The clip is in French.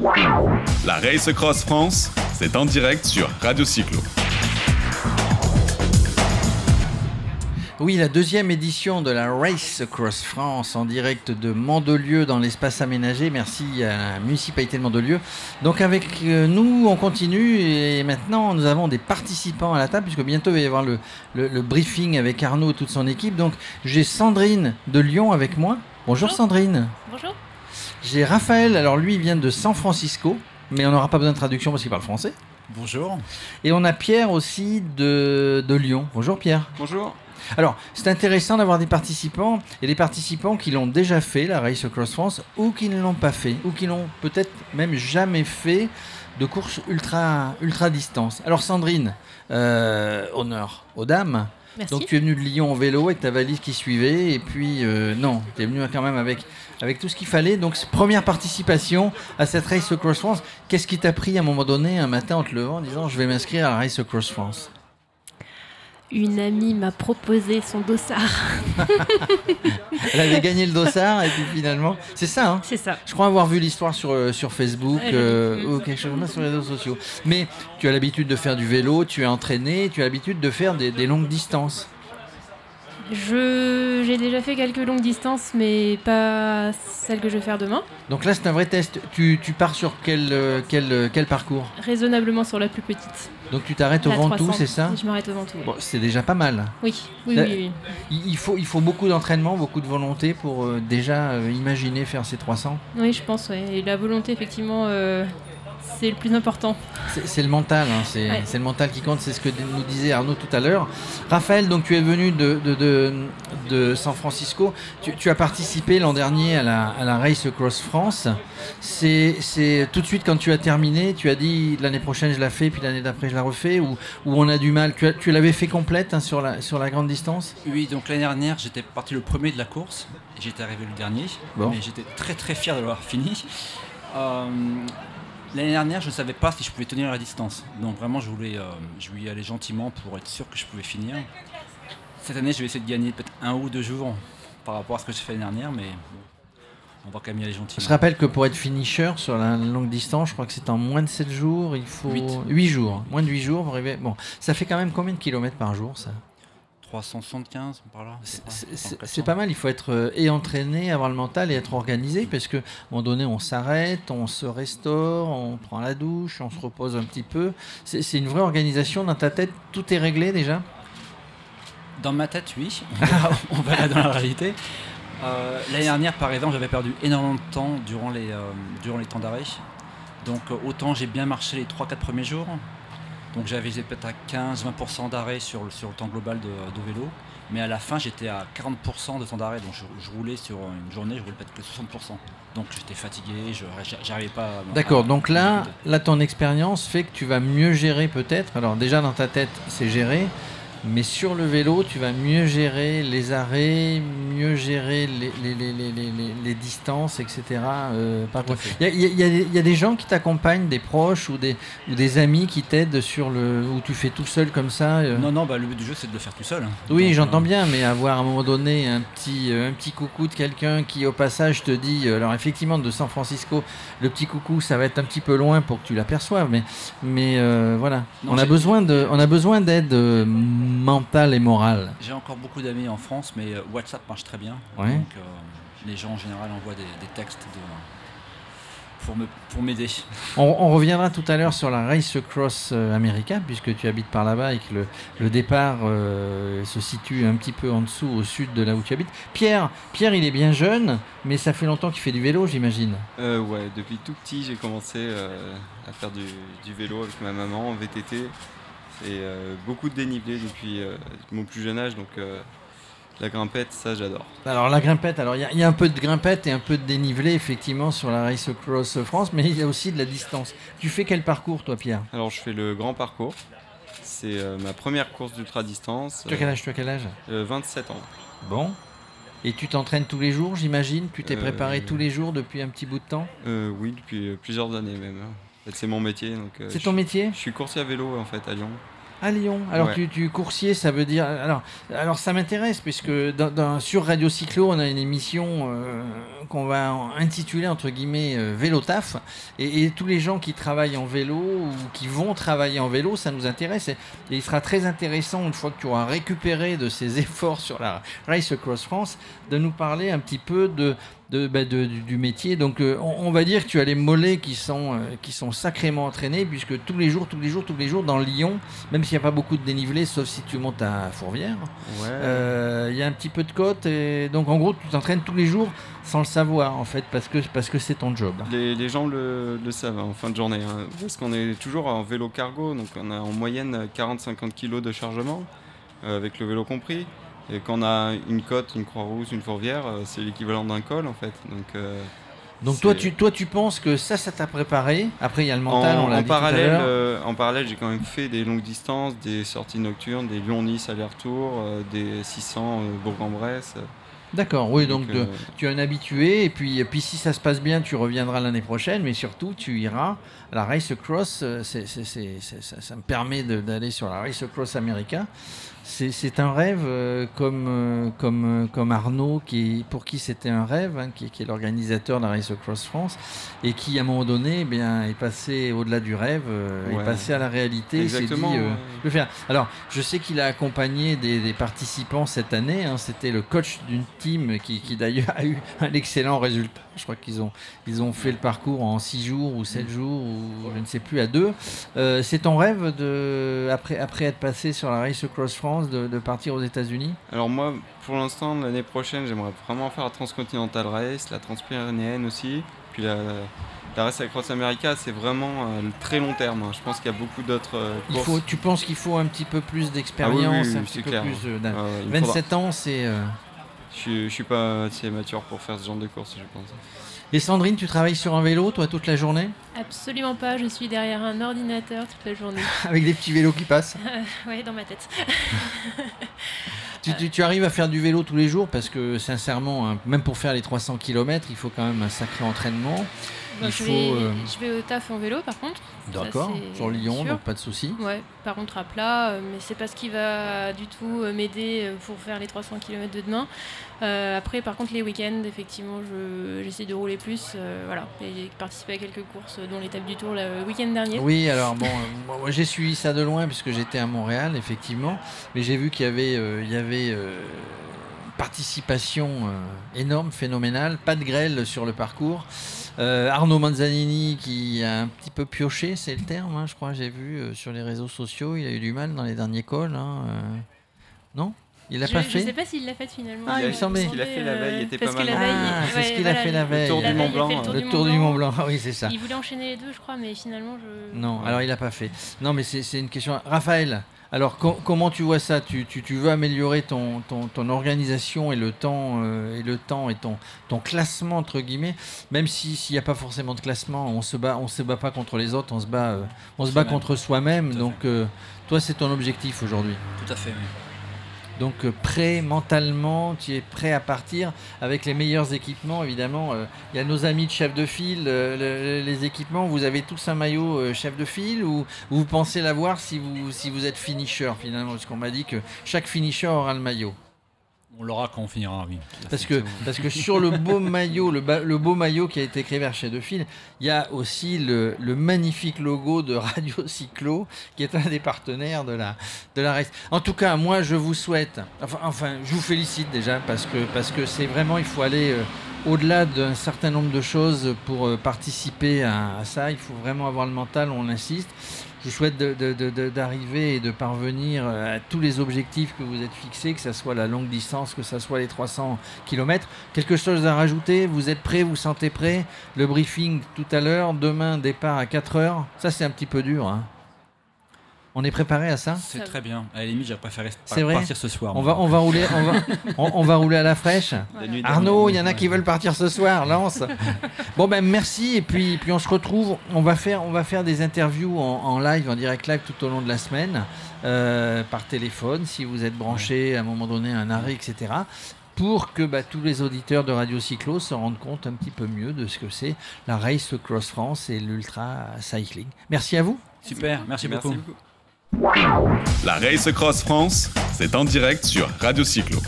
La Race Cross France, c'est en direct sur Radio Cyclo. Oui, la deuxième édition de la Race Across France en direct de Mandelieu dans l'espace aménagé. Merci à la municipalité de Mandelieu. Donc avec euh, nous, on continue et maintenant nous avons des participants à la table puisque bientôt il va y avoir le, le- le briefing avec Arnaud et toute son équipe. Donc j'ai Sandrine de Lyon avec moi. Bonjour Bonjour. Sandrine. Bonjour. J'ai Raphaël, alors lui il vient de San Francisco, mais on n'aura pas besoin de traduction parce qu'il parle français. Bonjour. Et on a Pierre aussi de, de Lyon. Bonjour Pierre. Bonjour. Alors, c'est intéressant d'avoir des participants et des participants qui l'ont déjà fait, la Race Across France, ou qui ne l'ont pas fait, ou qui l'ont peut-être même jamais fait de course ultra, ultra distance. Alors, Sandrine, euh, honneur aux dames. Donc, tu es venue de Lyon en vélo avec ta valise qui suivait, et puis, euh, non, tu es venue quand même avec, avec tout ce qu'il fallait. Donc, première participation à cette Race Across France. Qu'est-ce qui t'a pris à un moment donné, un matin en te levant, en disant je vais m'inscrire à la Race Across France? Une amie m'a proposé son dossard. Elle avait gagné le dossard et puis finalement, c'est ça. Hein C'est ça. je crois avoir vu l'histoire sur, euh, sur Facebook euh, ou quelque chose comme ça sur les réseaux sociaux. Mais tu as l'habitude de faire du vélo, tu es entraîné, tu as l'habitude de faire des, des longues distances. Je j'ai déjà fait quelques longues distances, mais pas celles que je vais faire demain. Donc là, c'est un vrai test. Tu, tu pars sur quel, euh, quel, euh, quel parcours? Raisonnablement sur la plus petite. Donc tu t'arrêtes au Ventoux, 300. c'est ça? Je m'arrête au Ventoux. oui. Bon, C'est déjà pas mal. Oui, oui, oui, oui. Il, il faut, il faut beaucoup d'entraînement, beaucoup de volonté pour euh, déjà euh, imaginer faire ces 300. Oui, je pense, ouais. Et la volonté, effectivement, euh, c'est le plus important. C'est le mental, hein, c'est Ouais. le mental qui compte, c'est ce que nous disait Arnaud tout à l'heure. Raphaël, donc tu es venu de, de, de, de San Francisco, tu, tu as participé l'an dernier à la, à la Race Across France. C'est tout de suite quand tu as terminé, tu as dit l'année prochaine je la fais, puis l'année d'après je la refais, ou, ou on a du mal? Tu, l'avais fait complète hein, sur, la, sur la grande distance? Oui, donc l'année dernière, j'étais parti le premier de la course. J'étais arrivé le dernier. Bon. Mais j'étais très très fier de l'avoir fini. Euh, l'année dernière, je ne savais pas si je pouvais tenir la distance. Donc vraiment, je voulais, euh, je voulais y aller gentiment pour être sûr que je pouvais finir. Cette année, je vais essayer de gagner peut-être un ou deux jours par rapport à ce que j'ai fait l'année dernière. Mais on va quand même y aller Je gentiment. rappelle que pour être finisher sur la longue distance, je crois que c'est en moins de 7 jours, il faut Huit. 8 jours. Moins de 8 jours pour arriver. Bon, ça fait quand même combien de kilomètres par jour ça? 375 par là. C'est- pas, C'est enfin, c'est 400. pas mal, il faut être euh, et entraîné, avoir le mental et être organisé parce que à un moment donné on s'arrête, on se restaure, on prend la douche, on se repose un petit peu. C'est une vraie organisation dans ta tête, tout est réglé déjà? Dans ma tête, oui. On verra dans la réalité. Euh, L'année dernière, par exemple, j'avais perdu énormément de temps durant les, euh, durant les temps d'arrêt. Donc, autant j'ai bien marché les 3-4 premiers jours. Donc, j'avais peut-être à 15-20% d'arrêt sur, le- sur le temps global de, de vélo. Mais à la fin, j'étais à 40% de temps d'arrêt. Donc, je, je roulais sur une journée, je roulais peut-être que 60%. Donc, j'étais fatigué, je j'arrivais pas à. D'accord, donc là, là ton expérience fait que tu vas mieux gérer peut-être. Alors déjà dans ta tête c'est géré, mais sur le vélo tu vas mieux gérer les arrêts, mieux gérer les, distances, etc. euh. Il y a, il y a- il y a des- gens qui t'accompagnent, des proches ou des, ou des amis qui t'aident sur le... où tu fais tout seul comme ça euh. Non, non, bah, le but du jeu, c'est de le faire tout seul. Oui, Donc, j'entends euh, bien, mais avoir à un moment donné un petit, un petit coucou de quelqu'un qui, au passage, te dit. Alors, effectivement, de San Francisco, le petit coucou, ça va être un petit peu loin pour que tu l'aperçoives, mais, mais voilà. Non, on, a besoin de, on a besoin d'aide mentale et morale. J'ai encore beaucoup d'amis en France, mais euh, WhatsApp marche très bien. Ouais. Donc euh, les gens en général envoient des, des textes de- pour me pour m'aider. On, on reviendra tout à l'heure sur la Race Cross euh, America, puisque tu habites par là-bas et que le, le départ euh, se situe un petit peu en dessous, au sud de là où tu habites. Pierre, Pierre, il est bien jeune, mais ça fait longtemps qu'il fait du vélo, j'imagine. Euh, ouais, depuis tout petit, j'ai commencé euh, à faire du, du vélo avec ma maman en VTT. Et euh, beaucoup de dénivelé depuis euh, mon plus jeune âge, donc euh, la grimpette, ça j'adore. Alors la grimpette, alors il y, a- il y a un peu de grimpette et un peu de dénivelé effectivement sur la Race Cross France, mais il y a aussi de la distance. Tu fais quel parcours toi Pierre? Alors je fais le grand parcours. C'est euh, ma première course d'ultra distance. Tu as quel âge Tu as quel âge? 27 ans. Bon. Et tu t'entraînes tous les jours, j'imagine? Tu t'es Euh, préparé tous les jours depuis un petit bout de temps? Oui, depuis plusieurs années même. hein. En fait, c'est mon métier. donc, C'est je- ton métier? Je suis coursier à vélo en fait à Lyon. À Lyon. Alors Ouais. tu, tu coursier, ça veut dire. Alors, alors ça m'intéresse puisque dans, dans- sur Radio Cyclo, on a une émission euh, qu'on va intituler entre guillemets euh, Vélo Taf. Et, et tous les gens qui travaillent en vélo ou qui vont travailler en vélo, ça nous intéresse. Et, et il sera très intéressant une fois que tu auras récupéré de ces efforts sur la Race Across France, de nous parler un petit peu de de, bah, de- du, du métier. Donc euh, on, on va dire que tu as les mollets qui sont, euh, qui sont sacrément entraînés, puisque tous les jours, tous les jours, tous les jours, dans Lyon, même s'il n'y a pas beaucoup de dénivelé, sauf si tu montes à Fourvière, Ouais. euh, il y a un petit peu de côte. Et donc en gros, tu t'entraînes tous les jours sans le savoir, en fait, parce que parce que c'est ton job. Les, les gens le, le savent hein, en fin de journée, hein, parce qu'on est toujours en vélo cargo, donc on a en moyenne 40-50 kg de chargement, avec le vélo compris. Et quand on a une côte, une croix-rousse, une fourvière, euh, c'est l'équivalent d'un col en fait. Donc, euh, Donc toi tu, toi, tu penses que ça, ça t'a préparé? Après, il y a le mental, en, on l'a en dit tout à parallèle, euh, en parallèle, j'ai quand même fait des longues distances, des sorties nocturnes, des Lyon-Nice aller-retour, euh, des 600 euh, Bourg-en-Bresse. D'accord, oui, donc, de- euh, tu es un habitué, et puis, et puis si ça se passe bien, tu reviendras l'année prochaine, mais surtout, tu iras à la Race c'est- ça, ça me permet d'aller sur la Race Across America. C'est un rêve euh, comme, euh, comme, euh, comme Arnaud, qui, pour qui c'était un rêve, hein, qui, qui est l'organisateur de la Race Across France, et qui, à un moment donné, eh bien, est passé au-delà du rêve, euh, est passé à la réalité. dit, Exactement. le faire. Alors, je sais qu'il a accompagné des, des participants cette année. hein. C'était le coach d'une team qui, qui d'ailleurs a eu un excellent résultat. Je crois qu'ils ont, ils ont fait le parcours en 6 jours ou 7 jours ou je ne sais plus à deux. C'est ton rêve de, après, après être passé sur la Race Across France de, de partir aux États-Unis? Alors moi, pour l'instant, l'année prochaine, j'aimerais vraiment faire la Transcontinental Race, la Transpyrénéenne aussi, puis la, la Race Across America, c'est vraiment euh, très long terme. hein. Je pense qu'il y a beaucoup d'autres euh, il courses. faut, Tu penses qu'il faut un petit peu plus Ah oui, d'expérience, oui, un petit peu clair. plus euh, me faudra- 27 ans, c'est. euh, Je, je suis pas assez mature pour faire ce genre de course, je pense. Et Sandrine, tu travailles sur un vélo, toi, toute la journée? Absolument pas, je suis derrière un ordinateur toute la journée. Avec des petits vélos qui passent ouais, dans ma tête. Tu, tu- tu arrives à faire du vélo tous les jours parce que sincèrement, hein, même pour faire les 300 km, il faut quand même un sacré entraînement. Bon, Il je, faut, vais, euh, je vais au taf en vélo par contre. D'accord, sur Lyon, donc pas de souci. Ouais, par contre à plat, euh, mais c'est pas ce qui va du tout euh, m'aider pour faire les 300 km de demain. Euh, après, par contre, les week-ends, effectivement, je- j'essaie de rouler plus, euh, voilà, et participer à quelques courses, dont l'étape du Tour le week-end dernier. Oui, alors bon, moi, j'ai suivi ça de loin puisque j'étais à Montréal, effectivement, mais j'ai vu qu'il y avait, il y avait participation euh, énorme, phénoménale, pas de grêle sur le parcours. Euh, Arnaud Manzanini qui a un petit peu pioché, c'est le terme, hein, je crois, j'ai vu euh, sur les réseaux sociaux, il a eu du mal dans les derniers calls. hein, euh. Non? Il l'a je, pas je fait sais pas s'il l'a fait finalement. Ah, il me semblait. Ce qu'il a fait la veille était parce pas que mal. la veille, Ah, c'est ouais, ce qu'il a fait la veille. Le Tour la du Mont il Blanc, le Tour, du Mont Blanc. Oui, c'est ça. Il voulait enchaîner les deux, je crois, mais finalement, je. Non, alors il n'a pas fait. Non, mais c'est c'est une question. Raphaël, alors co- comment tu vois ça? Tu, tu- tu veux améliorer ton, ton, ton organisation et le temps euh, et le temps et ton, ton classement entre guillemets? Même si s'il n'y a pas forcément de classement, on se bat, on se bat pas contre les autres, on se bat, euh, on se bat contre soi-même. Donc euh, toi, c'est ton objectif aujourd'hui. Tout à fait, oui. Donc euh, prêt mentalement, tu es prêt à partir avec les meilleurs équipements. Évidemment, euh, il y a nos amis de chef de file, euh, le- le- les équipements. Vous avez tous un maillot chef de file ou vous pensez l'avoir si vous, si vous êtes finisher finalement? Parce qu'on m'a dit que chaque finisher aura le maillot. On l'aura quand on finira, oui. Parce que, parce que sur le beau maillot, le, beau maillot qui a été créé vers Chef de File, il y a aussi le, magnifique logo de Radio Cyclo, qui est un des partenaires de la, de race. En tout cas, moi, je vous souhaite, enfin, enfin je vous félicite déjà, parce que parce que c'est vraiment, il faut aller euh, au-delà d'un certain nombre de choses pour euh, participer à, à ça. Il faut vraiment avoir le mental, on insiste. Je vous souhaite d'arriver et de parvenir euh, à tous les objectifs que vous êtes fixés, que ce soit la longue distance, que ce soit les 300 km. Quelque chose à rajouter? Vous êtes prêts? Vous sentez prêts? Le briefing tout à l'heure, demain départ à 4 heures. Ça c'est un petit peu dur. hein. On est préparé à ça C'est très bien. À la limite, j'aurais préféré C'est vrai partir ce soir. on va, on va rouler, on va, on, on va rouler à la fraîche. Arnaud, il y en a qui veulent partir ce soir, lance. bon ben merci et puis, puis on se retrouve. On va faire, on va faire des interviews en, en live, en direct live tout au long de la semaine, euh, par téléphone, si vous êtes branché à un moment donné à un arrêt, etc. Pour que bah, tous les auditeurs de Radio Cyclo se rendent compte un petit peu mieux de ce que c'est la Race Cross France et l'Ultra Cycling. Merci à vous. Super, merci, beaucoup. beaucoup. La Race Cross France, c'est en direct sur Radio Cyclo.